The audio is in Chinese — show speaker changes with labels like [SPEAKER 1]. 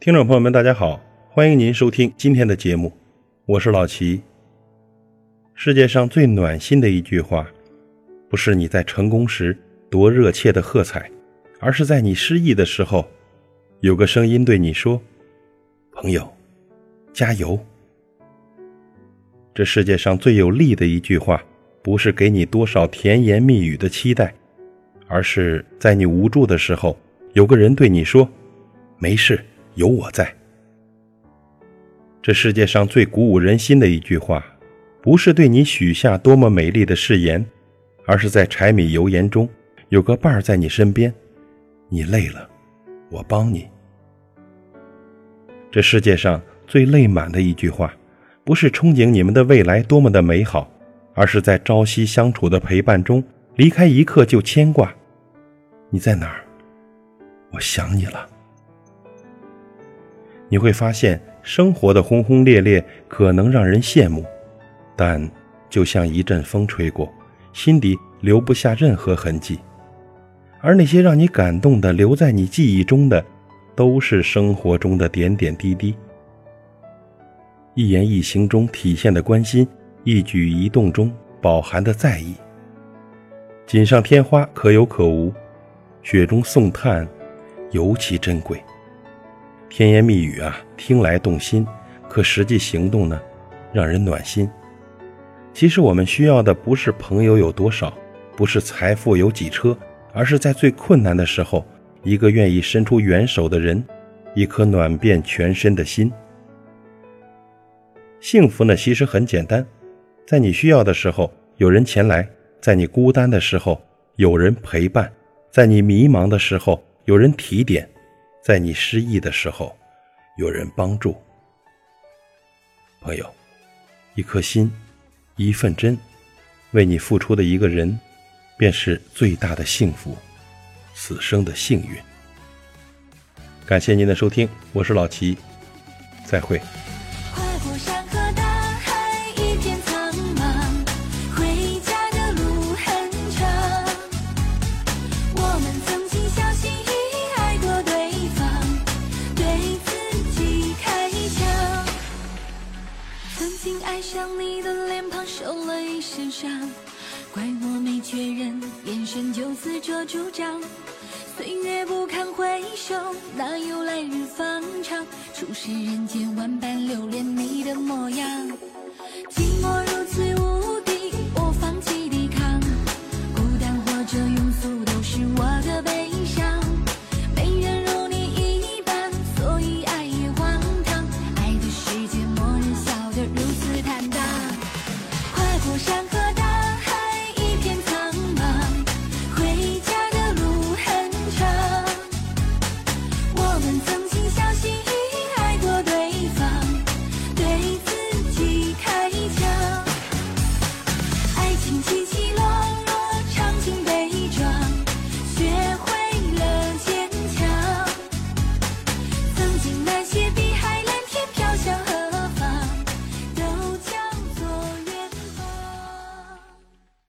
[SPEAKER 1] 听众朋友们，大家好，欢迎您收听今天的节目，我是老齐。世界上最暖心的一句话，不是你在成功时多热切的喝彩，而是在你失意的时候，有个声音对你说：“朋友，加油。”这世界上最有力的一句话，不是给你多少甜言蜜语的期待，而是在你无助的时候，有个人对你说：“没事。”有我在。这世界上最鼓舞人心的一句话，不是对你许下多么美丽的誓言，而是在柴米油盐中有个伴儿在你身边。你累了，我帮你。这世界上最累满的一句话，不是憧憬你们的未来多么的美好，而是在朝夕相处的陪伴中，离开一刻就牵挂。你在哪儿？我想你了。你会发现，生活的轰轰烈烈可能让人羡慕，但就像一阵风吹过，心底留不下任何痕迹。而那些让你感动的、留在你记忆中的，都是生活中的点点滴滴。一言一行中体现的关心，一举一动中饱含的在意。锦上添花可有可无，雪中送炭尤其珍贵。甜言蜜语啊，听来动心，可实际行动呢，让人暖心。其实我们需要的不是朋友有多少，不是财富有几车，而是在最困难的时候，一个愿意伸出援手的人，一颗暖遍全身的心。幸福呢，其实很简单，在你需要的时候有人前来，在你孤单的时候有人陪伴，在你迷茫的时候有人提点。在你失意的时候，有人帮助。朋友，一颗心，一份真，为你付出的一个人，便是最大的幸福，此生的幸运。感谢您的收听，我是老齐，再会。
[SPEAKER 2] 爱上你的脸庞受了一身伤，怪我没确认，眼神就自作主张。岁月不堪回首，哪有来日方长？初识人间万般留恋你的模样。